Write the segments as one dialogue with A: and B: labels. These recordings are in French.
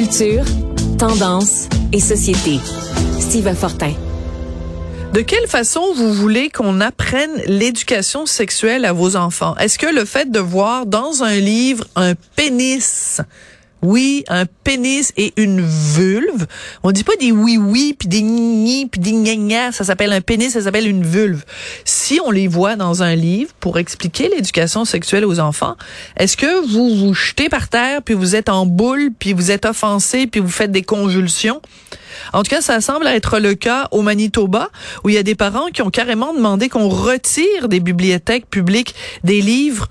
A: Culture, tendance et société. Steve Fortin.
B: De quelle façon vous voulez qu'on apprenne l'éducation sexuelle à vos enfants? Est-ce que le fait de voir dans un livre un pénis oui, un pénis et une vulve. On dit pas des oui-oui, puis des ni puis des gna Ça s'appelle un pénis, ça s'appelle une vulve. Si on les voit dans un livre pour expliquer l'éducation sexuelle aux enfants, est-ce que vous vous jetez par terre, puis vous êtes en boule, puis vous êtes offensé, puis vous faites des convulsions? En tout cas, ça semble être le cas au Manitoba, où il y a des parents qui ont carrément demandé qu'on retire des bibliothèques publiques des livres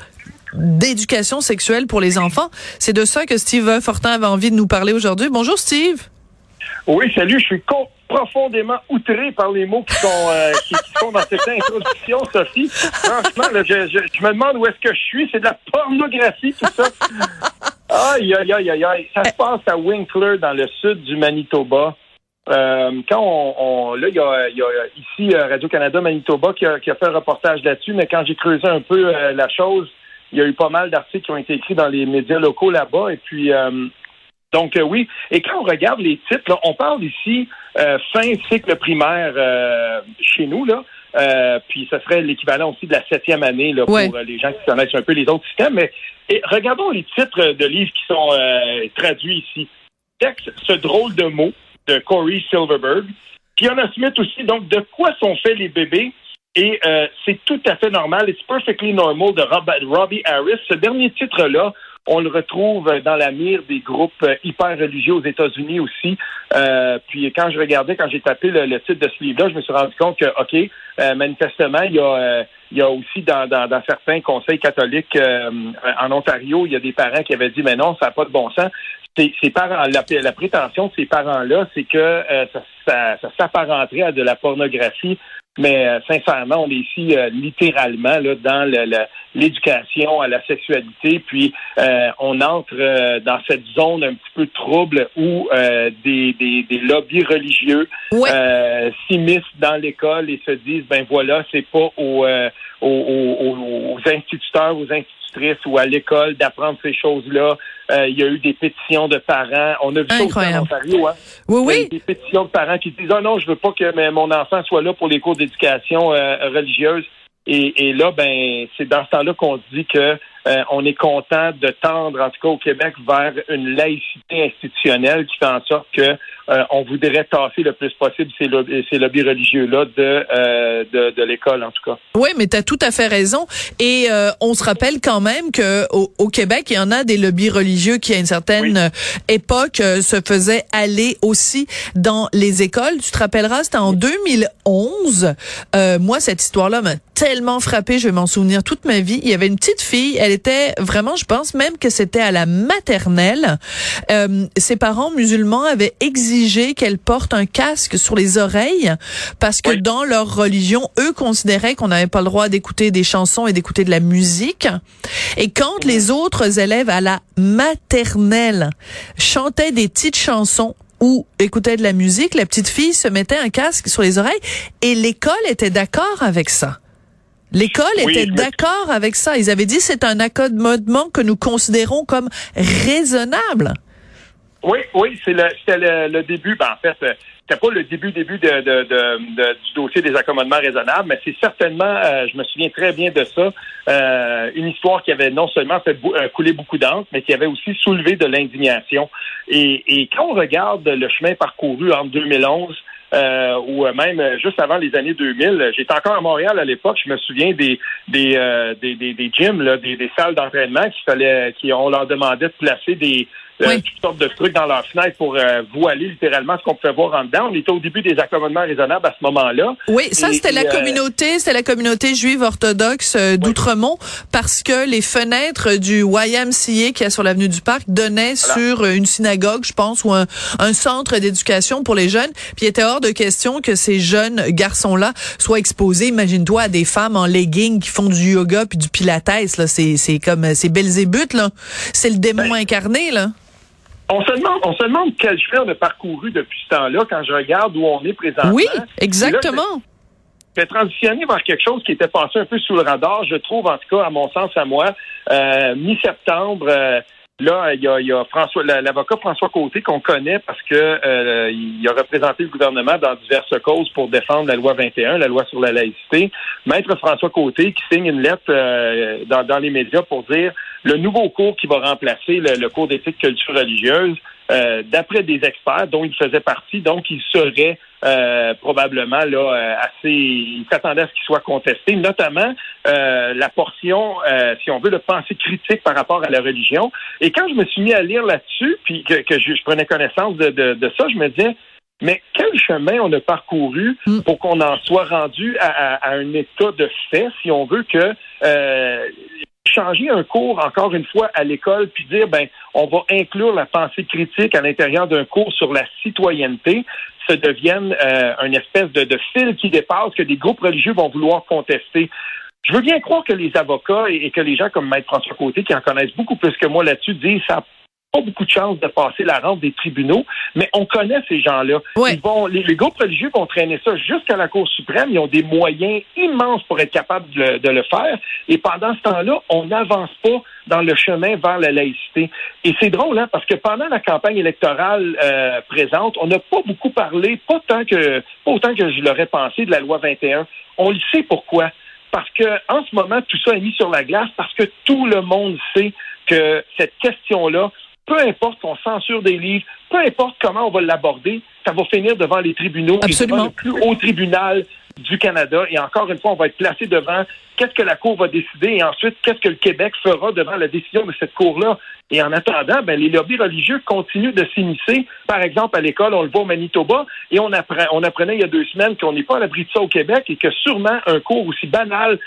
B: d'éducation sexuelle pour les enfants. C'est de ça que Steve Fortin avait envie de nous parler aujourd'hui. Bonjour Steve.
C: Oui, salut. Je suis profondément outré par les mots qui sont, euh, qui, sont dans cette introduction, Sophie. Franchement, je, je, me demande où est-ce que je suis. C'est de la pornographie, tout ça. Aïe, aïe, aïe, aïe, aïe. Ça se passe à Winkler, dans le sud du Manitoba. Euh, quand on, là, il y a, y a, ici euh, Radio-Canada Manitoba qui a, qui a, fait un reportage là-dessus, mais quand j'ai creusé un peu euh, la chose, il y a eu pas mal d'articles qui ont été écrits dans les médias locaux là-bas. Et puis, euh, donc euh, oui. Et quand on regarde les titres, on parle ici euh, fin cycle primaire chez nous là. puis ce serait l'équivalent aussi de la septième année là, pour les gens qui connaissent un peu les autres systèmes. Mais et regardons les titres de livres qui sont traduits ici. Texte, ce drôle de mot de Corey Silverberg. Fiona Smith aussi. Donc, de quoi sont faits les bébés? Et euh, c'est tout à fait normal. It's perfectly normal de Robbie Harris. Ce dernier titre-là, on le retrouve dans la mire des groupes euh, hyper religieux aux États-Unis aussi. Euh, puis quand je regardais, quand j'ai tapé le, titre de ce livre-là, je me suis rendu compte que, OK, manifestement, il y a, il y a aussi dans, certains conseils catholiques en Ontario, il y a des parents qui avaient dit, mais non, ça n'a pas de bon sens. Ces, parents, la, prétention de ces parents-là, c'est que ça s'apparenterait à de la pornographie mais euh, sincèrement, on est ici euh, littéralement là, dans l'éducation à la sexualité, puis euh, on entre dans cette zone un petit peu trouble où des, des, des, lobbies religieux s'immiscent dans l'école et se disent ben voilà, c'est pas aux, aux, aux, aux instituteurs, aux instituteurs ou à l'école d'apprendre ces choses-là. Euh, il y a eu des pétitions de parents. On a vu ça aussi en Ontario. Hein?
B: Oui, oui.
C: Des pétitions de parents qui disent, ah non, je veux pas que mon enfant soit là pour les cours d'éducation euh, religieuse. Et, et, là, ben, c'est dans ce temps-là qu'on dit que euh, on est content de tendre, en tout cas au Québec, vers une laïcité institutionnelle qui fait en sorte que euh, on voudrait tasser le plus possible ces, lobbies, religieux-là euh, de, de, l'école, en tout cas.
B: Oui, mais tu as tout à fait raison. Et on se rappelle quand même que au, Québec, il y en a des lobbies religieux qui, à une certaine époque, se faisaient aller aussi dans les écoles. Tu te rappelleras, c'était en 2011. moi, cette histoire-là m'a tellement frappée, je vais m'en souvenir toute ma vie. Il y avait une petite fille, elle était vraiment, je pense même que c'était à la maternelle. Euh, ses parents musulmans avaient exigé qu'elle porte un casque sur les oreilles parce que dans leur religion, eux considéraient qu'on n'avait pas le droit d'écouter des chansons et d'écouter de la musique. Et quand les autres élèves à la maternelle chantaient des petites chansons ou écoutaient de la musique, la petite fille se mettait un casque sur les oreilles et l'école était d'accord avec ça. L'école était d'accord avec ça. Ils avaient dit c'est un accommodement que nous considérons comme raisonnable.
C: Oui, oui, c'est le, c'était le, début. Ben, en fait, euh, c'était pas le début début de, de, de, du dossier des accommodements raisonnables, mais c'est certainement, euh, je me souviens très bien de ça, euh, une histoire qui avait non seulement fait couler beaucoup d'encre, mais qui avait aussi soulevé de l'indignation. Et, et quand on regarde le chemin parcouru en 2011 euh, ou même juste avant les années 2000. J'étais encore à Montréal à l'époque. Je me souviens des des euh, des, des, des, gyms, là, des, des salles d'entraînement qui fallait, qui on leur demandait de placer des euh, toutes sortes de trucs dans leur fenêtre pour euh, voiler littéralement ce qu'on pouvait voir en dedans. On était au début des accommodements raisonnables à ce moment-là.
B: Oui, ça c'était la euh, communauté, c'était la communauté juive orthodoxe d'Outremont parce que les fenêtres du YMCA qui est sur l'avenue du Parc donnaient sur une synagogue, je pense, ou un, un centre d'éducation pour les jeunes. Puis il était hors de question que ces jeunes garçons-là soient exposés. Imagine-toi à des femmes en leggings qui font du yoga puis du pilates. Là, c'est c'est comme c'est Belzébuth là. C'est le démon ben, incarné là.
C: On se demande, on se demande quel chemin on a parcouru depuis ce temps-là quand je regarde où on est présentement.
B: Oui, exactement.
C: Fait transitionner vers quelque chose qui était passé un peu sous le radar, je trouve, en tout cas, à mon sens, à moi, euh, mi-septembre, euh, Là, il y a, il y a François, l'avocat François Côté qu'on connaît parce que euh, il a représenté le gouvernement dans diverses causes pour défendre la loi 21, la loi sur la laïcité. Maître François Côté qui signe une lettre euh, dans, dans, les médias pour dire le nouveau cours qui va remplacer le, cours d'éthique culture religieuse, euh, d'après des experts dont il faisait partie, donc il serait euh, probablement là euh, assez. Il s'attendait à ce qu'il soit contesté, notamment euh, la portion, si on veut, de pensée critique par rapport à la religion. Et quand je me suis mis à lire là-dessus, puis que, je, prenais connaissance de, de, ça, je me disais. Mais quel chemin on a parcouru mm. pour qu'on en soit rendu à, à, un état de fait, si on veut que changer un cours, encore une fois, à l'école, puis dire, ben, on va inclure la pensée critique à l'intérieur d'un cours sur la citoyenneté, se devienne euh, une espèce de, fil qui dépasse que des groupes religieux vont vouloir contester. Je veux bien croire que les avocats et, que les gens comme Maître François Côté, qui en connaissent beaucoup plus que moi là-dessus, disent ça pas beaucoup de chances de passer la rampe des tribunaux, mais on connaît ces gens-là. Ils vont, les, groupes religieux vont traîner ça jusqu'à la Cour suprême. Ils ont des moyens immenses pour être capables de le, faire. Et pendant ce temps-là, on n'avance pas dans le chemin vers la laïcité. Et c'est drôle, hein, parce que pendant la campagne électorale euh, présente, on n'a pas beaucoup parlé, pas tant que, pas autant que je l'aurais pensé de la loi 21. On le sait pourquoi. Parce que en ce moment, tout ça est mis sur la glace parce que tout le monde sait que cette question-là peu importe qu'on censure des livres, peu importe comment on va l'aborder, ça va finir devant les tribunaux
B: Absolument.
C: le plus haut tribunal du Canada. Et encore une fois, on va être placé devant qu'est-ce que la Cour va décider et ensuite qu'est-ce que le Québec fera devant la décision de cette Cour-là. Et en attendant, ben, les lobbies religieux continuent de s'immiscer. Par exemple, à l'école, on le voit au Manitoba, et on, on apprenait il y a deux semaines qu'on n'est pas à l'abri de ça au Québec et que sûrement un cours aussi banal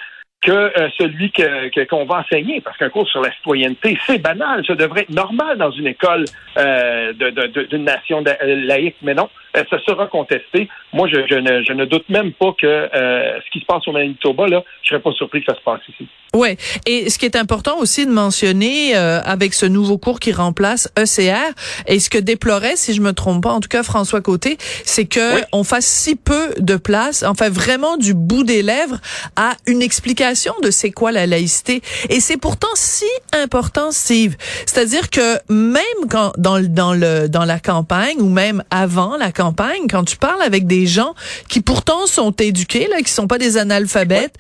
C: que euh, celui que, qu'on va enseigner, parce qu'un cours sur la citoyenneté, c'est banal, ça devrait être normal dans une école euh, de, d'une nation laïque, mais non, euh, ça sera contesté. Moi, je, je, ne, je ne doute même pas que euh, ce qui se passe au Manitoba, là, je serais pas surpris que ça se passe ici.
B: Ouais, et ce qui est important aussi de mentionner euh, avec ce nouveau cours qui remplace ECR, et ce que déplorait, si je me trompe pas, en tout cas François Côté, c'est que on fasse si peu de place, enfin vraiment du bout des lèvres, à une explication de c'est quoi la laïcité. Et c'est pourtant si important, Steve. C'est-à-dire que même quand dans dans le dans la campagne ou même avant la campagne, quand tu parles avec des gens qui pourtant sont éduqués, là, qui sont pas des analphabètes,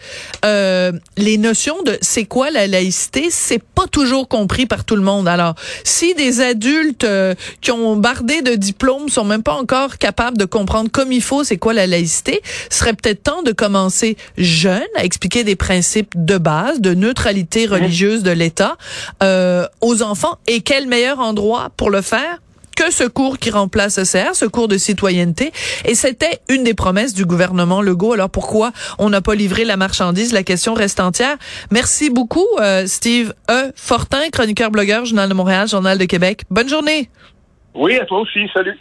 B: euh, les notions de c'est quoi la laïcité, c'est pas toujours compris par tout le monde. Alors, si des adultes euh, qui ont bardé de diplômes sont même pas encore capables de comprendre comme il faut c'est quoi la laïcité, serait peut-être temps de commencer jeune à expliquer des principes de base, de neutralité religieuse de l'État euh, aux enfants. Et quel meilleur endroit pour le faire? Que ce cours qui remplace ECR, ce cours de citoyenneté. Et c'était une des promesses du gouvernement Legault. Alors pourquoi on n'a pas livré la marchandise? La question reste entière. Merci beaucoup, euh, Steve E. Fortin, chroniqueur blogueur, Journal de Montréal, Journal de Québec. Bonne journée.
C: Oui, à toi aussi. Salut.